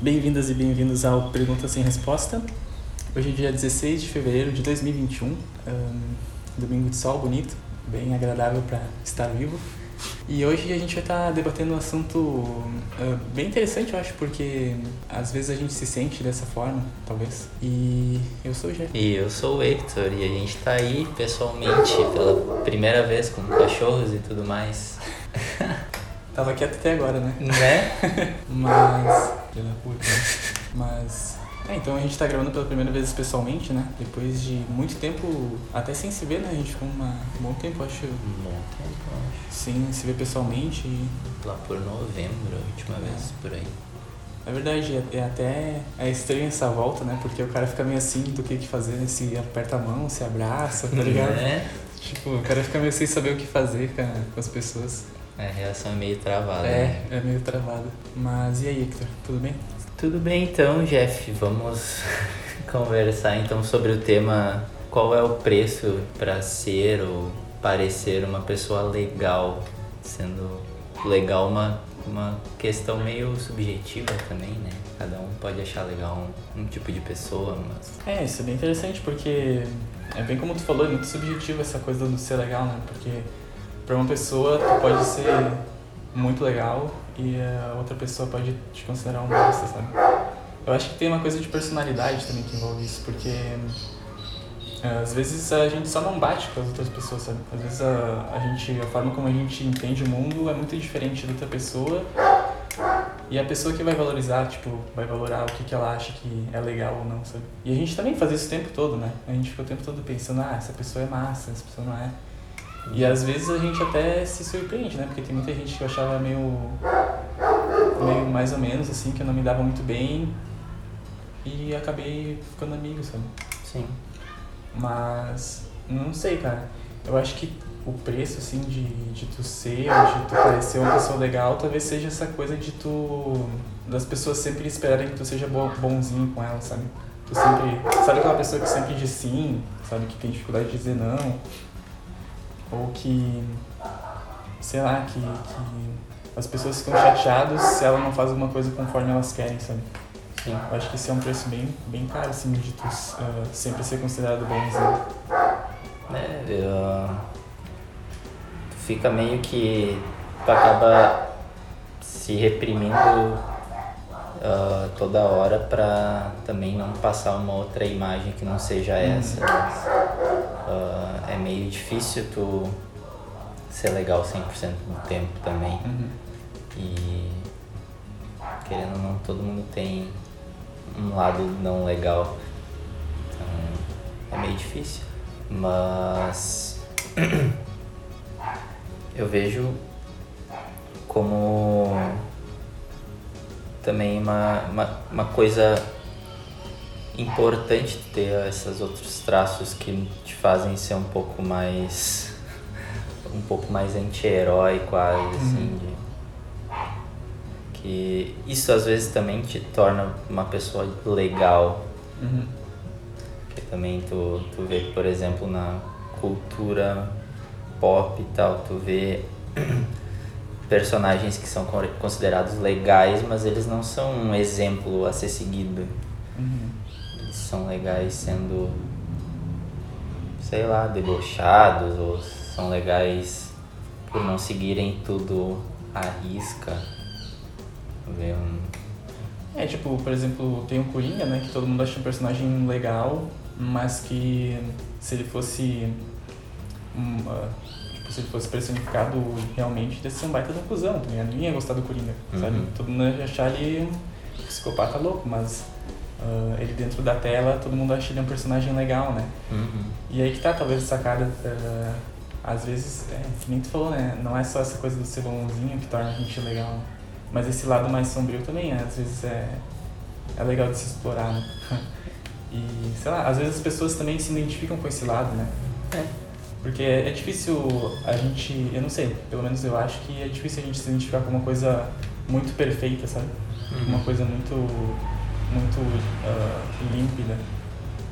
Bem-vindas e bem-vindos ao Pergunta Sem Resposta. Hoje é dia 16 de fevereiro de 2021, um, domingo de sol bonito, bem agradável para estar vivo. E hoje a gente vai estar debatendo um assunto uh, bem interessante, eu acho, porque às vezes a gente se sente dessa forma, talvez. E eu sou o Jeff. E eu sou o Hector, e a gente tá aí pessoalmente pela primeira vez com cachorros e tudo mais. Tava quieto até agora, né? Né? Mas. Filha da puta. Mas. É, então a gente tá gravando pela primeira vez pessoalmente, né? Depois de muito tempo, até sem se ver, né? A gente ficou uma, um bom tempo, acho. Um bom tempo, acho. Sem se ver pessoalmente. E... Lá por novembro, a última vez, por aí. É verdade, é, é até é estranho essa volta, né? Porque o cara fica meio assim do que que fazer, né? Se aperta a mão, se abraça, tá ligado? Né? Tipo, o cara fica meio sem saber o que fazer com as pessoas. A reação é meio travada. É, né? é meio travado. Mas e aí, Hector? Tudo bem? Tudo bem então, Jeff, vamos conversar então sobre o tema qual é o preço para ser ou parecer uma pessoa legal, sendo legal uma, uma questão meio subjetiva também, né? Cada um pode achar legal um, um tipo de pessoa, mas É, isso é bem interessante porque é bem como tu falou, é muito subjetivo essa coisa do ser legal, né? Porque pra uma pessoa tu pode ser muito legal e a outra pessoa pode te considerar um bosta, sabe? Eu acho que tem uma coisa de personalidade também que envolve isso, porque é, às vezes a gente só não bate com as outras pessoas, sabe? Às vezes a, a gente, a forma como a gente entende o mundo é muito diferente da outra pessoa e a pessoa que vai valorizar, tipo, vai valorar o que, que ela acha que é legal ou não, sabe? E a gente também faz isso o tempo todo, né? A gente fica o tempo todo pensando, ah, essa pessoa é massa, essa pessoa não é. E às vezes a gente até se surpreende, né? Porque tem muita gente que eu achava meio. meio mais ou menos, assim, que eu não me dava muito bem. E acabei ficando amigo, sabe? sim. Mas. não sei, cara. Eu acho que o preço, assim, de, de tu ser ou de tu parecer uma pessoa legal, talvez seja essa coisa de tu. das pessoas sempre esperarem que tu seja bo- bonzinho com elas, sabe? Tu sempre. Sabe aquela pessoa que sempre diz sim, sabe? Que tem dificuldade de dizer não. Ou que. sei lá, que. que as pessoas ficam chateadas se ela não faz alguma coisa conforme elas querem, sabe? Sim. Eu acho que esse é um preço bem, bem caro, assim, de tu ah, sempre ser considerado bonzinho. É, eu- tu fica meio que. Tu acaba se reprimindo ah, toda hora pra também não passar uma outra imagem que não seja essa. Ah, é meio difícil tu ser legal 100% do tempo também. Uhum. E querendo ou não, todo mundo tem um lado não legal. Então é meio difícil. Mas eu vejo como também uma, uma, uma coisa importante ter esses outros traços que te fazem ser um pouco mais um pouco mais anti-herói quase assim de, que isso às vezes também te torna uma pessoa legal Uhum. que também tu, tu vê por exemplo na cultura pop e tal tu vê personagens que são con- considerados legais mas eles não são um exemplo a ser seguido Uhum. São legais sendo, sei lá, debochados ou são legais por não seguirem tudo à risca. Ver um. É, tipo, por exemplo, tem o Coringa, né, que todo mundo acha um personagem legal, mas que se ele fosse. Um, ah, tipo, se ele fosse personificado realmente, deve ser um baita da cuzão, tá ligado? Ninguém ia gostar do Coringa, sabe? Uhum. Todo mundo ia achar ele um psicopata louco, mas ah, ele dentro da tela, todo mundo acha ele um personagem legal, né? Uhum. E aí que tá, talvez, essa cara. ah, às vezes, é, que nem tu falou, né? Não é só essa coisa do ser bonzinho que torna a gente legal. Mas esse lado mais sombrio também, às vezes, é, é legal de se explorar, né? E, sei lá, às vezes as pessoas também se identificam com esse lado, né? É. Porque é, é difícil a gente. Eu não sei, pelo menos eu acho que é difícil a gente se identificar com uma coisa muito perfeita, sabe? Uma coisa muito. Muito ah, límpida.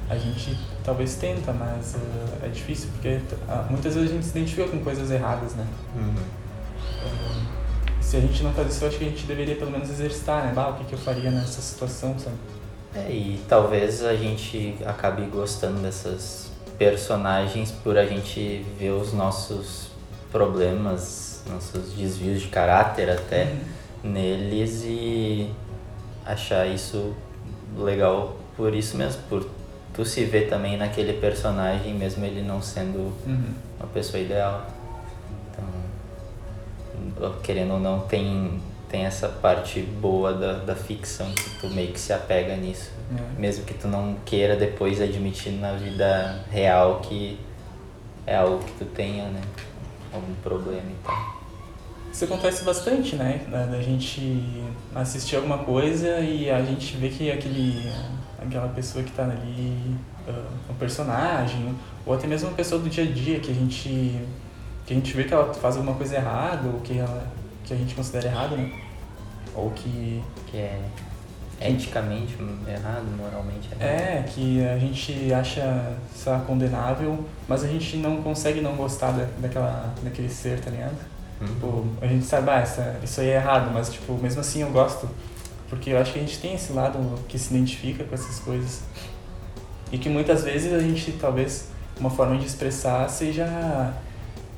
A gente talvez tenta, mas ah, é difícil porque ah, muitas vezes a gente se identifica com coisas erradas, né? Uhum. Se se a gente não faz isso, eu acho que a gente deveria pelo menos exercitar, né? Bah, o que, que eu faria nessa situação, sabe? É, e talvez a gente acabe gostando dessas personagens por a gente ver os nossos problemas, nossos desvios de caráter até Uhum. neles e achar isso legal por isso mesmo, por tu se ver também naquele personagem, mesmo ele não sendo Uhum. uma pessoa ideal. Então, querendo ou não, tem, tem essa parte boa da, da ficção que tu meio que se apega nisso. É. Mesmo que tu não queira depois admitir na vida real que é algo que tu tenha, né? Algum problema e tal. Isso acontece bastante, né? Da, da gente assistir alguma coisa e a gente vê que aquele, aquela pessoa que tá ali, uh, um personagem, ou até mesmo uma pessoa do dia a dia que a gente, que a gente vê que ela faz alguma coisa errada, ou que, ela, que a gente considera errada, né? Ou que Que é eticamente errado, moralmente errado. É, que a gente acha, sei lá, condenável, mas a gente não consegue não gostar da, daquela, daquele ser, tá ligado? Uhum. Tipo, a gente sabe, ah, essa, isso aí é errado, mas tipo, mesmo assim eu gosto. Porque eu acho que a gente tem esse lado que se identifica com essas coisas. E que muitas vezes a gente, talvez, uma forma de expressar seja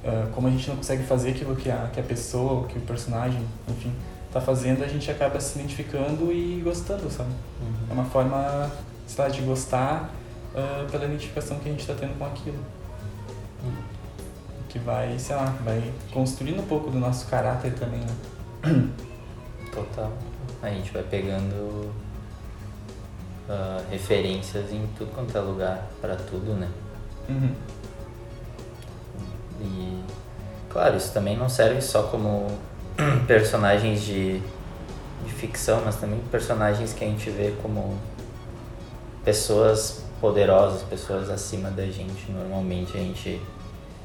ah, como a gente não consegue fazer aquilo que a, que a pessoa, que o personagem, enfim, tá fazendo, a gente acaba se identificando e gostando, sabe? É Uhum. uma forma, sei lá, de gostar ah, pela identificação que a gente está tendo com aquilo. Que vai, sei lá, vai construindo um pouco do nosso caráter também, né? Total. A gente vai pegando ah, referências em tudo quanto é lugar, pra tudo, né? Uhum. E, claro, isso também não serve só como personagens de, de ficção, mas também personagens que a gente vê como pessoas poderosas, pessoas acima da gente. Normalmente a gente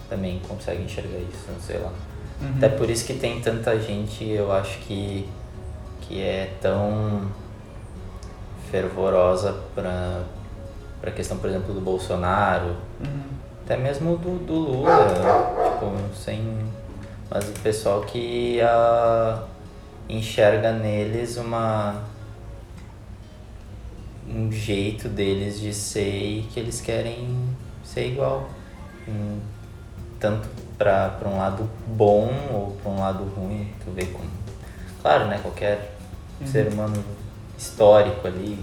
também consegue enxergar isso, não sei lá. Uhum. Até por isso que tem tanta gente, eu acho que, que é tão fervorosa para a questão, por exemplo, do Bolsonaro, Uhum. até mesmo do, do Lula, tipo, sem. Mas o pessoal que ah, enxerga neles uma. um jeito deles de ser e que eles querem ser igual. Hum, tanto para um lado bom ou para um lado ruim, tu vê como. Claro, né? Qualquer Uhum. ser humano histórico ali.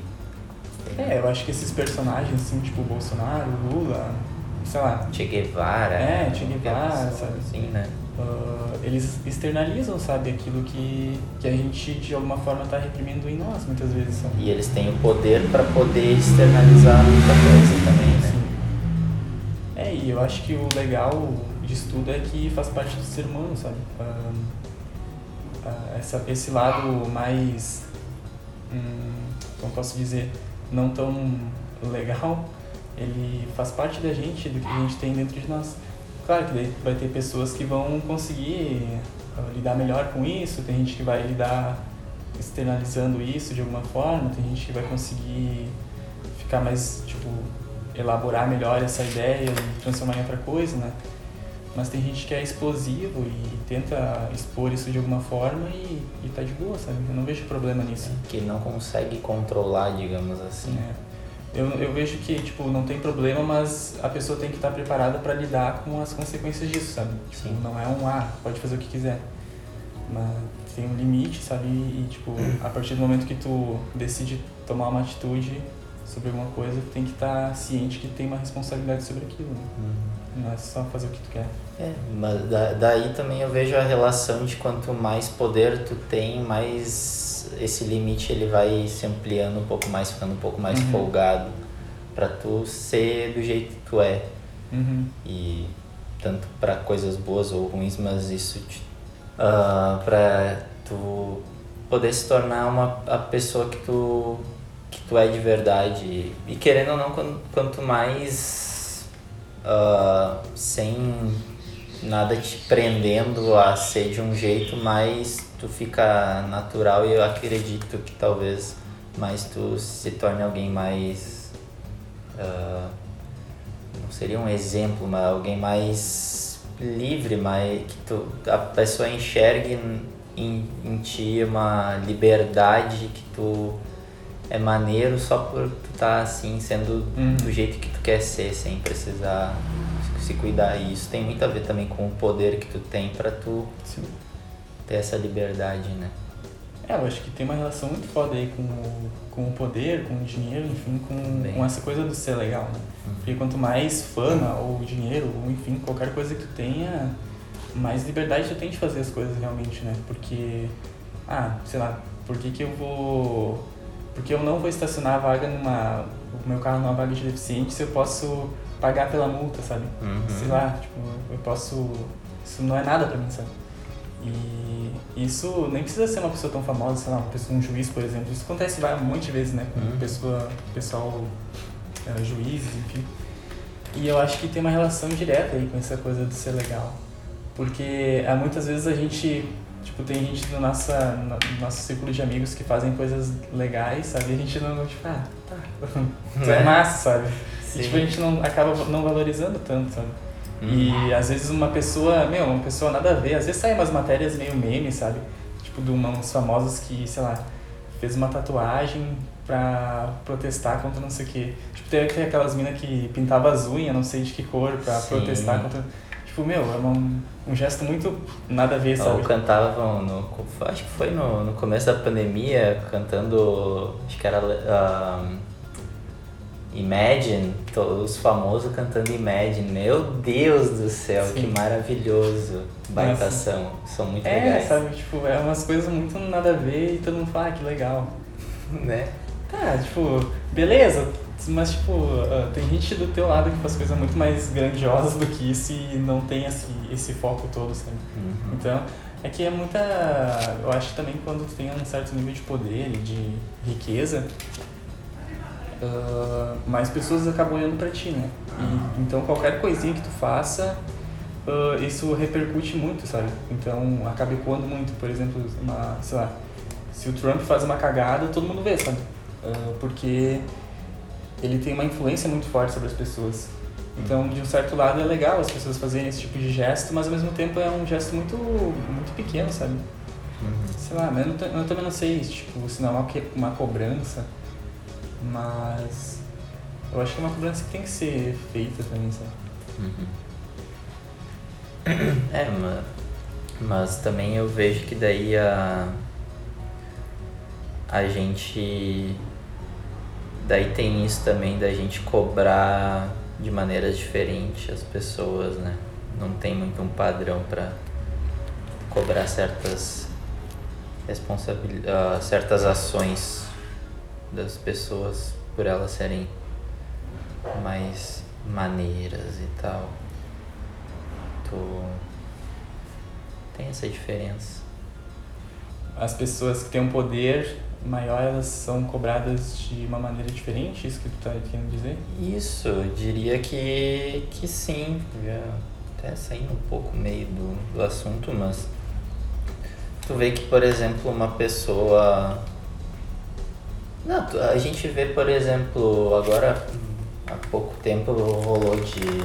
É, eu acho que esses personagens, assim, tipo Bolsonaro, Lula, sei lá, Che Guevara. É, Che Guevara, sabe? Assim, né? ah, eles externalizam, sabe, aquilo que, que a gente de alguma forma tá reprimindo em nós, muitas vezes, sabe? E eles têm o poder para poder externalizar muita coisa também, né? Sim. É, e eu acho que o legal disso tudo é que faz parte do ser humano, sabe? Ah, essa, esse lado mais, hum, como posso dizer, não tão legal, ele faz parte da gente, do que a gente tem dentro de nós. Claro que daí vai ter pessoas que vão conseguir ah, lidar melhor com isso, tem gente que vai lidar externalizando isso de alguma forma, tem gente que vai conseguir ficar mais, tipo, elaborar melhor essa ideia e transformar em outra coisa, né? Mas tem gente que é explosivo e tenta expor isso de alguma forma e, e tá de boa, sabe? Eu não vejo problema nisso. Que não consegue controlar, digamos assim. É. Eu, eu vejo que, tipo, não tem problema, mas a pessoa tem que estar preparada para lidar com as consequências disso, sabe? Tipo, Sim. não é um, ah, pode fazer o que quiser. Mas tem um limite, sabe? E, tipo, a partir do momento que tu decide tomar uma atitude sobre alguma coisa, tu tem que estar ciente que tem uma responsabilidade sobre aquilo, né? Uhum. Não é só fazer o que tu quer. É, mas da- daí também eu vejo a relação de quanto mais poder tu tem, mais esse limite ele vai se ampliando um pouco mais, ficando um pouco mais Uhum. folgado pra tu ser do jeito que tu é. Uhum. E tanto para coisas boas ou ruins, mas isso te, ah, para tu poder se tornar uma a pessoa que tu que tu é de verdade e querendo ou não quanto, quanto mais ah, sem nada te prendendo a ser de um jeito mais tu fica natural e eu acredito que talvez mais tu se torne alguém mais ah, não seria um exemplo, mas alguém mais livre, mais que tu, a pessoa enxergue em, em ti uma liberdade que tu é maneiro só por tu tá assim, sendo Uhum. do jeito que tu quer ser, sem precisar se cuidar. E isso tem muito a ver também com o poder que tu tem pra tu Sim. ter essa liberdade, né? É, eu acho que tem uma relação muito foda aí com o, com o poder, com o dinheiro, enfim, com, Bem. com essa coisa do ser legal, né? Porque quanto mais fama ou dinheiro, ou enfim, qualquer coisa que tu tenha, mais liberdade tu tem de fazer as coisas realmente, né? Porque, ah, sei lá, por que que eu vou... Porque eu não vou estacionar a vaga numa... o meu carro numa vaga de deficiente se eu posso pagar pela multa, sabe? Uhum. sei lá, tipo, eu posso. Isso não é nada pra mim, sabe? E isso nem precisa ser uma pessoa tão famosa, sei lá, uma pessoa, um juiz, por exemplo. Isso acontece um monte de vezes, né? Com Uhum. pessoa, pessoal, eh, juízes, enfim. E eu acho que tem uma relação direta aí com essa coisa de ser legal. Porque ah, muitas vezes a gente, tipo, tem gente no, nossa, no nosso círculo de amigos que fazem coisas legais, sabe? E a gente não, tipo, ah, tá, é Né? massa, sabe? Sim. E tipo, a gente não acaba não valorizando tanto, sabe? Uhum. E às vezes uma pessoa, meu, uma pessoa nada a ver, às vezes saem umas matérias meio meme, sabe? Tipo, de uns famosos que, sei lá, fez uma tatuagem pra protestar contra não sei o quê. Tipo, tem, tem aquelas minas que pintava as unhas, não sei de que cor, pra Sim. protestar contra. Tipo, meu, é um, um gesto muito nada a ver, sabe? Ou cantavam, no, acho que foi no, no começo da pandemia, cantando, acho que era Imagine, todos os famosos cantando Imagine. Meu Deus do céu, Sim. que maravilhoso. Baitação, são muito É, legais. sabe? Tipo, é umas coisas muito nada a ver e todo mundo fala, ah, que legal. Né? Tá, tipo, beleza, mas tipo, ah, tem gente do teu lado que faz coisas muito mais grandiosas do que isso e não tem esse, esse foco todo, sabe? Uhum. Então, é que é muita. Eu acho também quando tu tem um certo nível de poder e de riqueza, ah, mais pessoas acabam olhando pra ti, né? E, então, qualquer coisinha que tu faça, ah, isso repercute muito, sabe? Então, acaba ecoando muito. Por exemplo, uma, sei lá, se o Trump faz uma cagada, todo mundo vê, sabe? Porque ele tem uma influência muito forte sobre as pessoas. Então, de um certo lado, é legal as pessoas fazerem esse tipo de gesto, mas ao mesmo tempo é um gesto muito, muito pequeno, sabe? Uhum. Sei lá, mas eu, não eu também não sei, tipo, se não é uma, uma cobrança, mas eu acho que é uma cobrança que tem que ser feita também, sabe? Uhum. É, mas, mas também eu vejo que daí a, a gente. Daí tem isso também da gente cobrar de maneiras diferentes as pessoas, né? Não tem muito um padrão para cobrar certas responsabilidades, certas ações das pessoas por elas serem mais maneiras e tal. Tu tem essa diferença. As pessoas que têm um poder maior, elas são cobradas de uma maneira diferente, isso que tu tá querendo dizer? Isso, eu diria que, que sim. Já até saindo um pouco meio do, do assunto, mas tu vê que, por exemplo, uma pessoa. Não, a gente vê, por exemplo, agora há pouco tempo rolou de,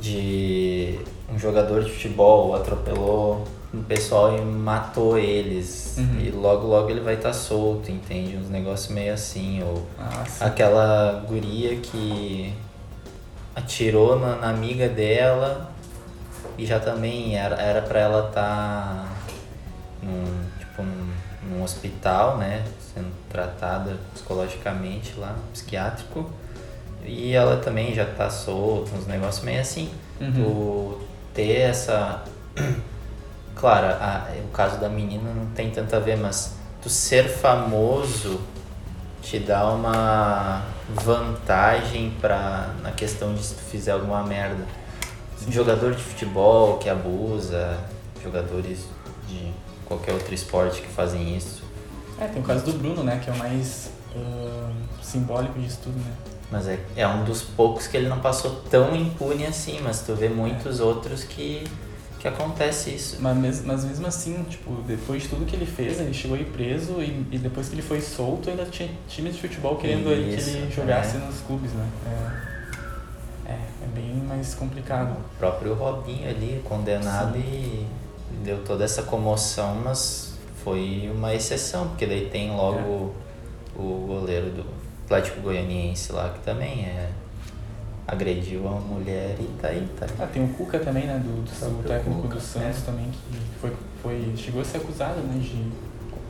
de um jogador de futebol atropelou um pessoal e matou eles. Uhum. E logo logo ele vai estar solto, entende? Uns negócios meio assim, ou Ah, aquela guria que atirou na, na amiga dela e já também era, era pra ela estar num, tipo, num, num hospital, né? Sendo tratada psicologicamente lá, psiquiátrico. E ela também já tá solta, uns negócios meio assim. Uhum. Tu ter essa. Claro, a- o caso da menina não tem tanto a ver, mas tu ser famoso te dá uma vantagem pra, na questão de se tu fizer alguma merda. Jogador de futebol que abusa, jogadores de qualquer outro esporte que fazem isso. É, tem o caso do Bruno, né, que é o mais ah, simbólico disso tudo, né? Mas é, é um dos poucos que ele não passou tão impune assim, mas tu vê muitos outros que, que acontece isso. Mas, mes- mas mesmo assim, tipo, depois de tudo que ele fez, ele chegou aí preso e, e depois que ele foi solto, ainda tinha times de futebol querendo aí que Isso, ele jogasse é. nos clubes, né? É, é, é bem mais complicado. O próprio Robinho ali, condenado e deu toda essa comoção, mas foi uma exceção, porque daí tem logo é. o goleiro do Atlético Goianiense lá, que também é agrediu a mulher e tá aí, tá. Ah, tem o Cuca também, né, do, do, do técnico Cuca, do Santos é. também, que foi, foi, chegou a ser acusado, né, de...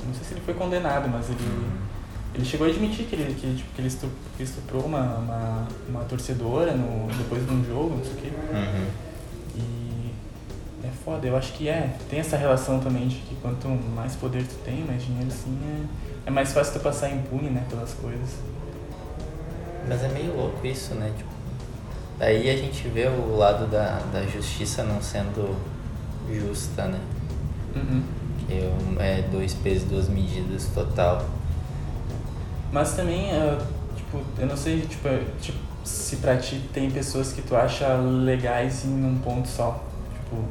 Não sei se ele foi condenado, mas ele... Uhum. Ele chegou a admitir que ele, que, tipo, que ele estuprou uma, uma, uma torcedora no, depois de um jogo, não sei o quê. Uhum. E é foda, eu acho que é. Tem essa relação também de que quanto mais poder tu tem, mais dinheiro assim, é, é mais fácil tu passar impune, né, pelas coisas. Mas é meio louco isso, né? Tipo, Daí a gente vê o lado da, da justiça não sendo justa, né? Uhum. Que é, é dois pesos, duas medidas total. Mas também, uh, tipo, eu não sei, tipo, é, tipo, se pra ti tem pessoas que tu acha legais em um ponto só. Tipo.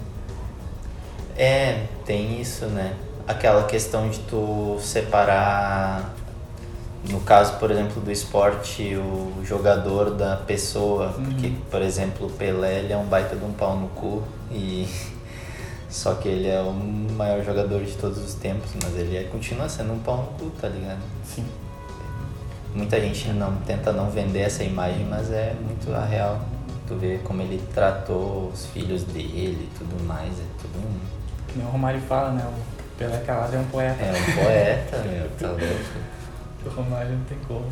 É, tem isso, né? Aquela questão de tu separar no caso, por exemplo, do esporte, o jogador da pessoa, uhum. porque, por exemplo, o Pelé ele é um baita de um pau no cu e só que ele é o maior jogador de todos os tempos, mas ele é, continua sendo um pau no cu, tá ligado? Sim. Muita gente não tenta não vender essa imagem, mas é muito a real. Tu vê como ele tratou os filhos dele e tudo mais, é tudo um. Que nem o Romário fala, né? O Pelé calado é um poeta. É um poeta, meu, tá louco. O Romário não tem como.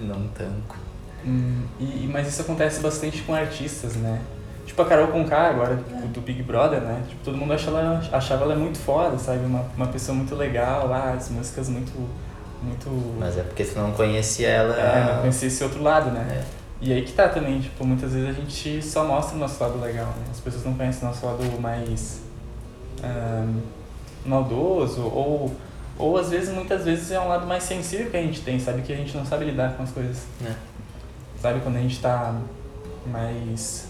Não tanco. Hum, e, mas isso acontece bastante com artistas, né? Tipo a Carol Conká agora, tipo, do Big Brother, né? Tipo, todo mundo achava ela, achava ela muito foda, sabe? Uma, uma pessoa muito legal, lá, as músicas muito, muito... Mas é porque tu não conhecia ela... É, não conhecia esse outro lado, né? É. E aí que tá também, tipo, muitas vezes a gente só mostra o nosso lado legal, né? As pessoas não conhecem o nosso lado mais um, maldoso ou ou às vezes, muitas vezes, é um lado mais sensível que a gente tem, sabe? Que a gente não sabe lidar com as coisas. É. Sabe? Quando a gente tá mais.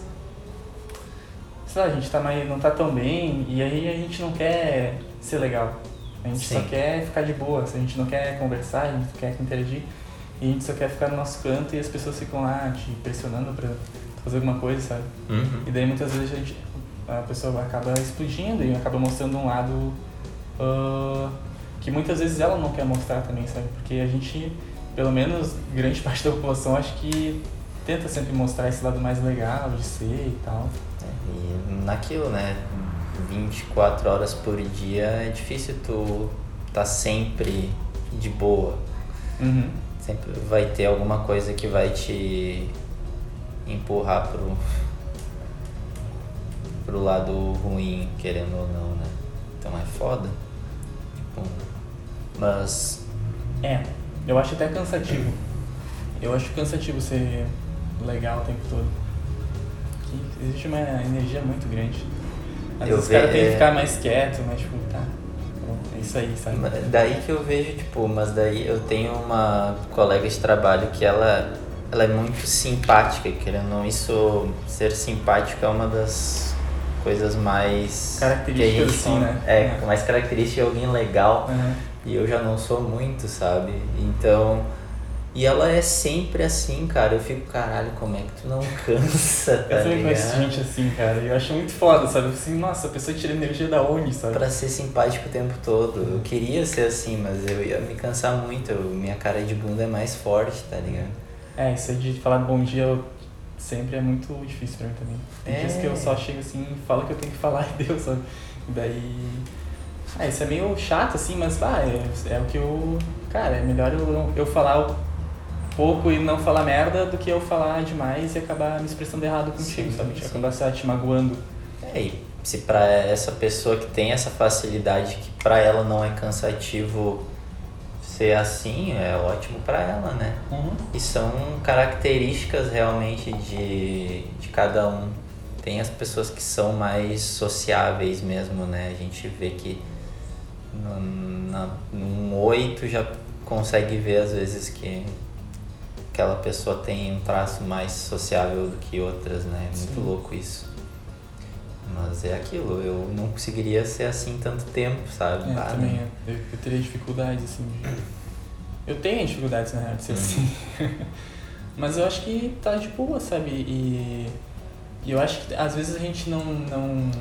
Sei lá, a gente tá mais, não tá tão bem e aí a gente não quer ser legal. A gente Sim. só quer ficar de boa, a gente não quer conversar, a gente não quer interagir. E a gente só quer ficar no nosso canto e as pessoas ficam lá te pressionando pra fazer alguma coisa, sabe? Uhum. E daí muitas vezes a, gente, a pessoa acaba explodindo e acaba mostrando um lado. Uh, que muitas vezes ela não quer mostrar também, sabe? Porque a gente, pelo menos grande parte da população, acho que tenta sempre mostrar esse lado mais legal de ser e tal. É, e naquilo, né? 24 horas por dia é difícil tu tá sempre de boa. Uhum. Sempre vai ter alguma coisa que vai te empurrar pro, pro lado ruim, querendo ou não, né? Então é foda. Tipo, mas. É, eu acho até cansativo. Eu acho cansativo ser legal o tempo todo. Que existe uma energia muito grande. Às eu vezes ve... o cara tem que ficar mais quieto, mas tipo, tá. É isso aí, sabe? Daí que eu vejo, tipo, mas daí eu tenho uma colega de trabalho que ela, ela é muito simpática, querendo não, isso, ser simpático é uma das coisas mais. Características, que a gente, assim, né? É, é, mais característica de alguém legal. Uhum. E eu já não sou muito, sabe? Então. E ela é sempre assim, cara. Eu fico, caralho, como é que tu não cansa, tá Eu também conheço gente assim, cara. Eu acho muito foda, sabe? Assim, nossa, a pessoa tira energia da onde, sabe? Pra ser simpático o tempo todo. Eu queria ser assim, mas eu ia me cansar muito. Eu, minha cara de bunda é mais forte, tá ligado? É, isso aí de falar bom dia eu, sempre é muito difícil pra mim também. Tem é... dias que eu só chego assim e falo que eu tenho que falar e deu, sabe? Daí ah, isso é meio chato, assim, mas pá, é, é o que eu. Cara, é melhor eu, eu falar pouco e não falar merda do que eu falar demais e acabar me expressando errado contigo, sim, sabe? Sim. Acabar se te magoando. É, e se pra essa pessoa que tem essa facilidade, que pra ela não é cansativo ser assim, é ótimo pra ela, né? Uhum. E são características realmente de, de cada um. Tem as pessoas que são mais sociáveis mesmo, né? A gente vê que na, num oito já consegue ver às vezes que aquela pessoa tem um traço mais sociável do que outras, né? É muito Sim. louco isso. Mas é aquilo, eu não conseguiria ser assim tanto tempo, sabe? É, ah, também, né? eu, eu teria dificuldades, assim. Eu tenho dificuldades, na real, de ser assim. Mas eu acho que tá de boa, sabe? E, e eu acho que às vezes a gente não, não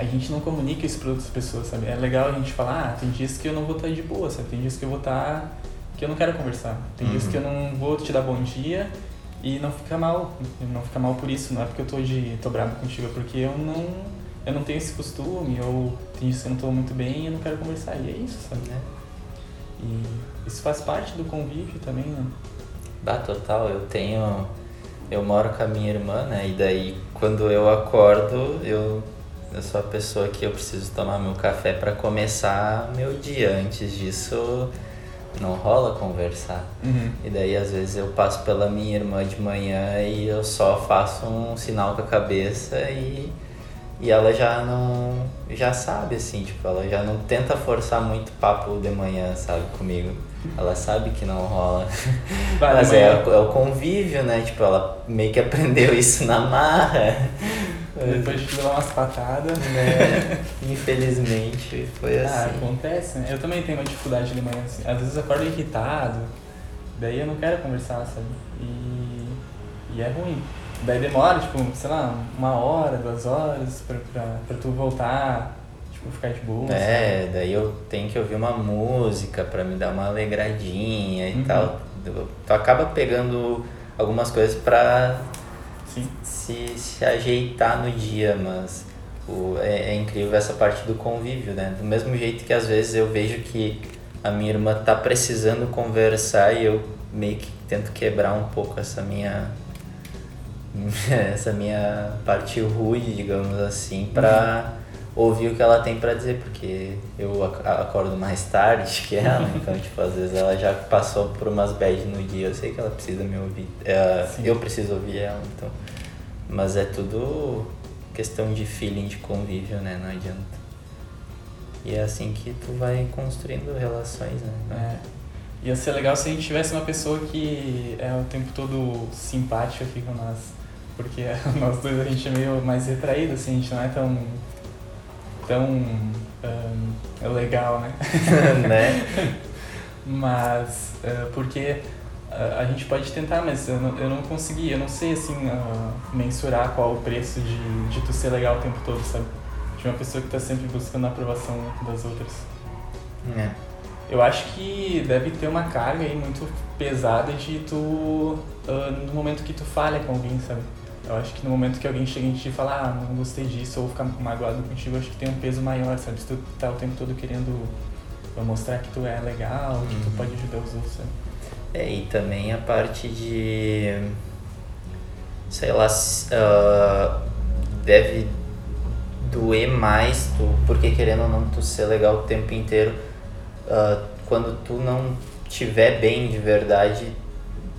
a gente não comunica isso para outras pessoas, sabe? É legal a gente falar, ah, tem dias que eu não vou estar de boa, sabe? Tem dias que eu vou estar que eu não quero conversar. Tem uhum. dias que eu não vou te dar bom dia e não fica mal, não fica mal por isso, não é porque eu tô de tô bravo contigo, é porque eu não eu não tenho esse costume ou tem dias que eu não tô muito bem e eu não quero conversar. E é isso, sabe? É. E isso faz parte do convívio também, né? Bah, total, eu tenho eu moro com a minha irmã, né? E daí quando eu acordo, eu eu sou a pessoa que eu preciso tomar meu café para começar meu dia. Antes disso, não rola conversar. Uhum. E daí, às vezes, eu passo pela minha irmã de manhã e eu só faço um sinal com a cabeça e, e ela já não. já sabe, assim, tipo, ela já não tenta forçar muito papo de manhã, sabe, comigo. Ela sabe que não rola. Vai, Mas é, é o convívio, né? Tipo, ela meio que aprendeu isso na marra. Depois de dar umas patadas. Né? Infelizmente foi ah, assim. acontece, né? Eu também tenho uma dificuldade de manhã assim. Às vezes eu acordo irritado, daí eu não quero conversar, sabe? E, e é ruim. Daí demora, tipo, sei lá, uma hora, duas horas pra, pra, pra tu voltar, tipo, ficar de boa. É, sabe? daí eu tenho que ouvir uma música pra me dar uma alegradinha e uhum. tal. Tu acaba pegando algumas coisas pra Sim. Se, se ajeitar no dia, mas o, é, é, incrível essa parte do convívio, né? Do mesmo jeito que às vezes eu vejo que a minha irmã tá precisando conversar e eu meio que tento quebrar um pouco essa minha essa minha parte ruim, digamos assim, para uhum. Ouvir o que ela tem para dizer, porque eu acordo mais tarde que ela, então tipo, às vezes ela já passou por umas bad no dia, eu sei que ela precisa me ouvir, é, eu preciso ouvir ela, então. Mas é tudo questão de feeling, de convívio, né? Não adianta. E é assim que tu vai construindo relações, né? É. Ia ser legal se a gente tivesse uma pessoa que é o tempo todo simpática aqui com nós. Porque nós dois a gente é meio mais retraído, assim, a gente não é tão. Tão. Um, legal, né? né? Mas. Uh, porque a gente pode tentar, mas eu não, eu não consegui, eu não sei assim uh, mensurar qual o preço de, de tu ser legal o tempo todo, sabe? De uma pessoa que tá sempre buscando a aprovação das outras. É. Eu acho que deve ter uma carga aí muito pesada de tu, uh, no momento que tu falha com alguém, sabe? Eu acho que no momento que alguém chega em ti e fala, ah, não gostei disso, ou ficar magoado contigo, acho que tem um peso maior, sabe? Se tu tá o tempo todo querendo mostrar que tu é legal, que tu uhum. pode ajudar os outros, sabe? É, e também a parte de. Sei lá, uh, deve doer mais tu, porque querendo ou não tu ser legal o tempo inteiro, uh, quando tu não tiver bem de verdade,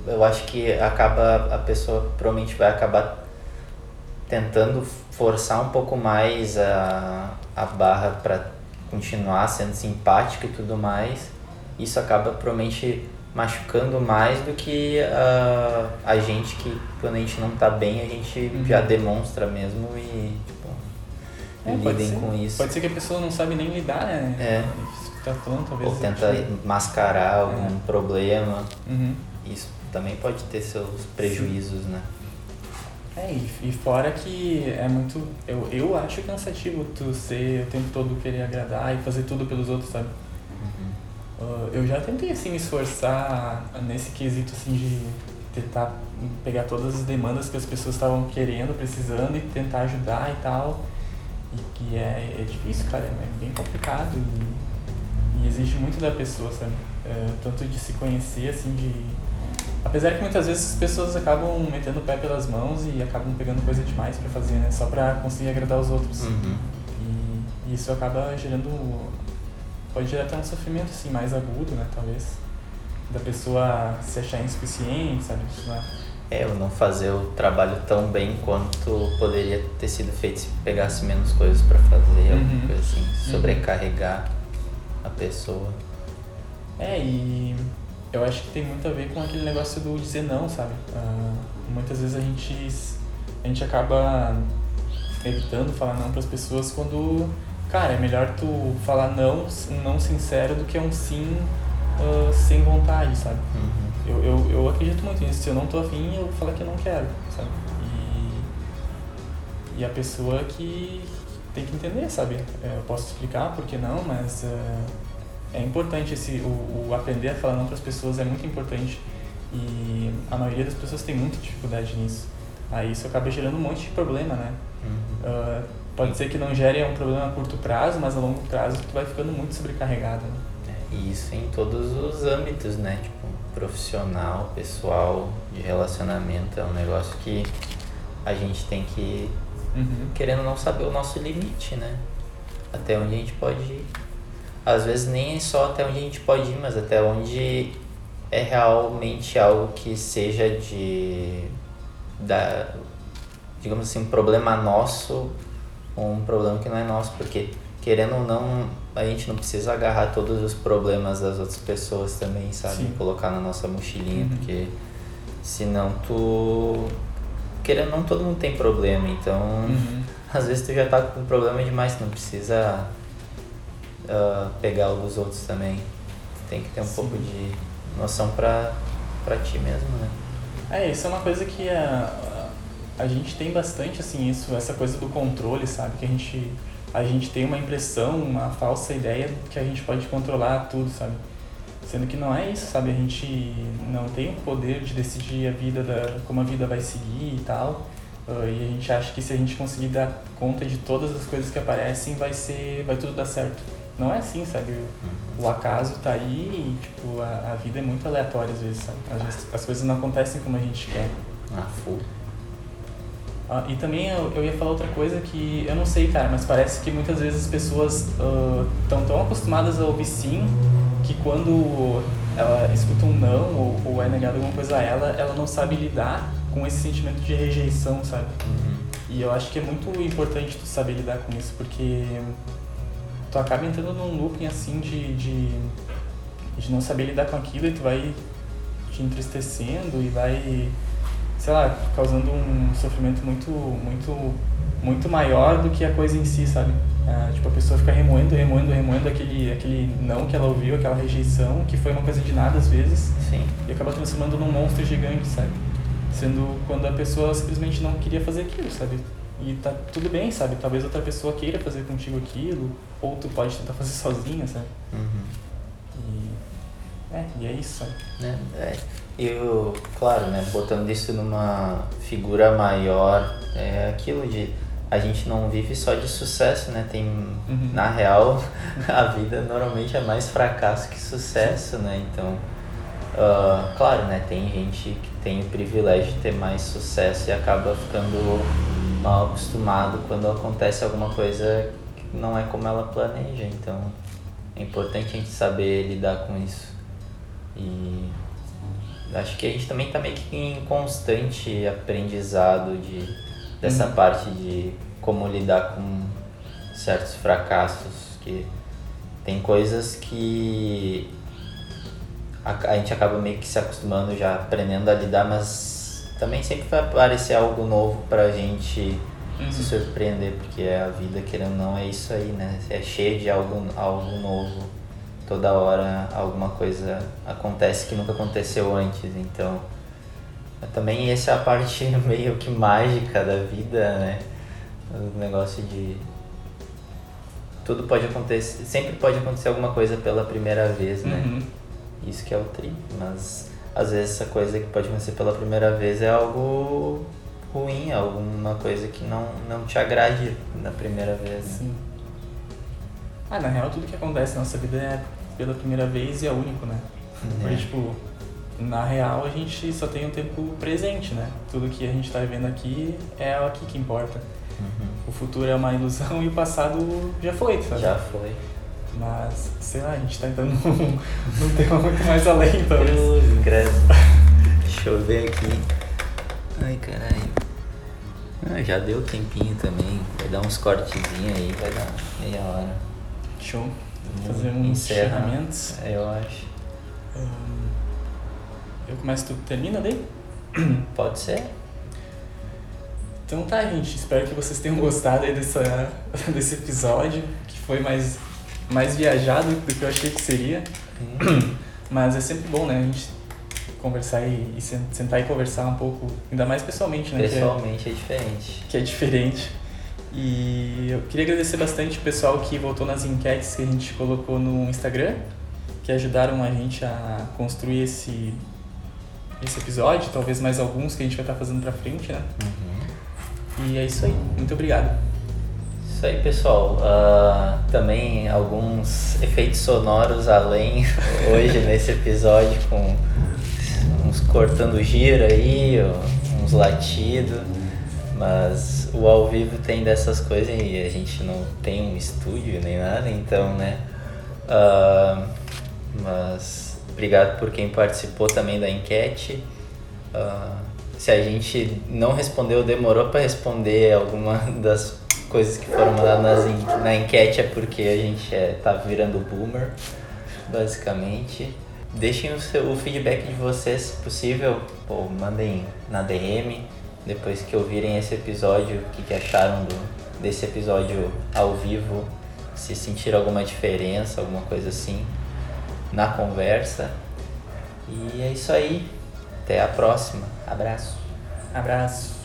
eu acho que acaba, a pessoa provavelmente vai acabar tentando forçar um pouco mais a, a barra para continuar sendo simpática e tudo mais. Isso acaba provavelmente machucando mais do que uh, a gente que quando a gente não tá bem a gente uhum. já demonstra mesmo e tipo, é, lidem com isso. Pode ser que a pessoa não sabe nem lidar, né? É. Tá falando, talvez Ou tenta mascarar algum é. problema. Uhum. Isso também pode ter seus prejuízos, Sim. né? É, e, e fora que é muito. Eu, eu acho cansativo tu ser o tempo todo querer agradar e fazer tudo pelos outros, sabe? Uh, eu já tentei assim me esforçar nesse quesito assim de tentar pegar todas as demandas que as pessoas estavam querendo, precisando e tentar ajudar e tal. E que é, é difícil, cara, é bem complicado e, e exige muito da pessoa, sabe? É, tanto de se conhecer, assim, de. Apesar que muitas vezes as pessoas acabam metendo o pé pelas mãos e acabam pegando coisa demais para fazer, né? Só pra conseguir agradar os outros. Uhum. E, e isso acaba gerando pode gerar até um sofrimento assim, mais agudo, né, talvez. Da pessoa se achar insuficiente, sabe? É, ou não fazer o trabalho tão bem quanto poderia ter sido feito se pegasse menos coisas para fazer, uhum. alguma coisa assim, uhum. sobrecarregar uhum. a pessoa. É, e eu acho que tem muito a ver com aquele negócio do dizer não, sabe? Uh, muitas vezes a gente, a gente acaba evitando falar não para as pessoas quando cara, é melhor tu falar não, não sincero do que um sim uh, sem vontade, sabe? Uhum. Eu, eu, eu acredito muito nisso. Se eu não tô afim, eu vou falar que eu não quero, sabe? E, e a pessoa que, tem que entender, sabe? É, eu posso explicar por que não, mas é, é importante esse, o, o aprender a falar não para as pessoas é muito importante e a maioria das pessoas tem muita dificuldade nisso. Aí isso acaba gerando um monte de problema, né? Uhum. Uh, pode ser que não gere um problema a curto prazo, mas a longo prazo tu vai ficando muito sobrecarregado. Né? É, e isso em todos os âmbitos, né? Tipo, profissional, pessoal, de relacionamento, é um negócio que a gente tem que, uhum. querendo não saber o nosso limite, né? Até onde a gente pode ir. Às vezes nem é só até onde a gente pode ir, mas até onde é realmente algo que seja de da digamos assim um problema nosso ou um problema que não é nosso porque querendo ou não a gente não precisa agarrar todos os problemas das outras pessoas também sabe Sim. colocar na nossa mochilinha uhum. porque senão tu querendo ou não todo mundo tem problema então uhum. às vezes tu já tá com problema demais tu não precisa uh, pegar o dos outros também tem que ter um Sim. pouco de noção pra, pra ti mesmo, né? É, isso é uma coisa que a, a gente tem bastante, assim, isso, essa coisa do controle, sabe? Que a gente, a gente tem uma impressão, uma falsa ideia que a gente pode controlar tudo, sabe? Sendo que não é isso, sabe? A gente não tem o poder de decidir a vida, da, como a vida vai seguir e tal. Uh, e a gente acha que se a gente conseguir dar conta de todas as coisas que aparecem, vai ser, vai tudo dar certo. Não é assim, sabe? O acaso tá aí e, tipo, a, a vida é muito aleatória às vezes, sabe? Às vezes as coisas não acontecem como a gente quer. Ah, full. Ah, e também eu, eu ia falar outra coisa que eu não sei, cara, mas parece que muitas vezes as pessoas estão uh, tão acostumadas a ouvir sim que quando ela escuta um não ou, ou é negado alguma coisa a ela, ela não sabe lidar com esse sentimento de rejeição, sabe? Uhum. E eu acho que é muito importante tu saber lidar com isso, porque tu acaba entrando num looping assim de, de, de não saber lidar com aquilo e tu vai te entristecendo e vai, sei lá, causando um sofrimento muito, muito, muito maior do que a coisa em si, sabe? É, tipo, a pessoa fica remoendo, remoendo, remoendo aquele, aquele não que ela ouviu, aquela rejeição, que foi uma coisa de nada às vezes, Sim. e acaba transformando num monstro gigante, sabe? Sendo quando a pessoa simplesmente não queria fazer aquilo, sabe? E tá tudo bem, sabe? Talvez outra pessoa queira fazer contigo aquilo, ou tu pode tentar fazer sozinha, sabe? Uhum. E, é, e é isso, sabe? É, é. Eu, claro, né, botando isso numa figura maior, é aquilo de a gente não vive só de sucesso, né? Tem, uhum. na real, a vida normalmente é mais fracasso que sucesso, né? Então, uh, claro, né? Tem gente que tem o privilégio de ter mais sucesso e acaba ficando mal acostumado quando acontece alguma coisa que não é como ela planeja. Então é importante a gente saber lidar com isso. E acho que a gente também está meio que em constante aprendizado de, dessa uhum. parte de como lidar com certos fracassos. Que tem coisas que a, a gente acaba meio que se acostumando já aprendendo a lidar, mas também sempre vai aparecer algo novo pra gente uhum. se surpreender, porque a vida, querendo ou não, é isso aí, né? É cheio de algo, algo novo. Toda hora alguma coisa acontece que nunca aconteceu antes, então também essa é a parte meio que mágica da vida, né? O negócio de tudo pode acontecer, sempre pode acontecer alguma coisa pela primeira vez, né? Uhum. Isso que é o tri, mas às vezes essa coisa que pode acontecer pela primeira vez é algo ruim, alguma coisa que não, não te agrade na primeira vez. Né? Sim. Ah, na real tudo que acontece na nossa vida é pela primeira vez e é único, né? É. Porque, tipo, na real a gente só tem o tempo presente, né? Tudo que a gente tá vivendo aqui é aqui que importa. Uhum. O futuro é uma ilusão e o passado já foi, sabe? Já foi. Mas, sei lá, a gente tá entrando num, num tema muito mais além, talvez. Deus, ingresso. Deixa eu ver aqui. Ai, caralho. Ah, já deu tempinho também. Vai dar uns cortezinhos aí, vai dar meia hora. Show. Fazer uns encerramentos. É, eu acho. Eu começo, tu termina daí? Pode ser. Então tá, gente. Espero que vocês tenham gostado aí dessa, desse episódio, que foi mais mais viajado do que eu achei que seria. Mas é sempre bom, né? A gente conversar e, e, sentar e conversar um pouco, ainda mais pessoalmente, né? Pessoalmente que é, é, diferente. Que é diferente. E eu queria agradecer bastante o pessoal que votou nas enquetes que a gente colocou no Instagram, que ajudaram a gente a construir esse, esse episódio, talvez mais alguns que a gente vai estar fazendo pra frente, né? Uhum. E é isso aí. Muito obrigado. Isso aí, pessoal. Uh, também alguns efeitos sonoros além hoje nesse episódio, com uns cortando giro aí, uns latidos. Mas o ao vivo tem dessas coisas e a gente não tem um estúdio nem nada, então, né? Uh, mas obrigado por quem participou também da enquete. Uh, se a gente não respondeu, demorou para responder alguma das coisas que foram mandadas na enquete é porque a gente é, tá virando boomer, basicamente. Deixem o, seu, o feedback de vocês, se possível, ou mandem na DM depois que ouvirem esse episódio, o que, que acharam do, desse episódio ao vivo, se sentiram alguma diferença, alguma coisa assim na conversa. E é isso aí. Até a próxima. Abraço. Abraço.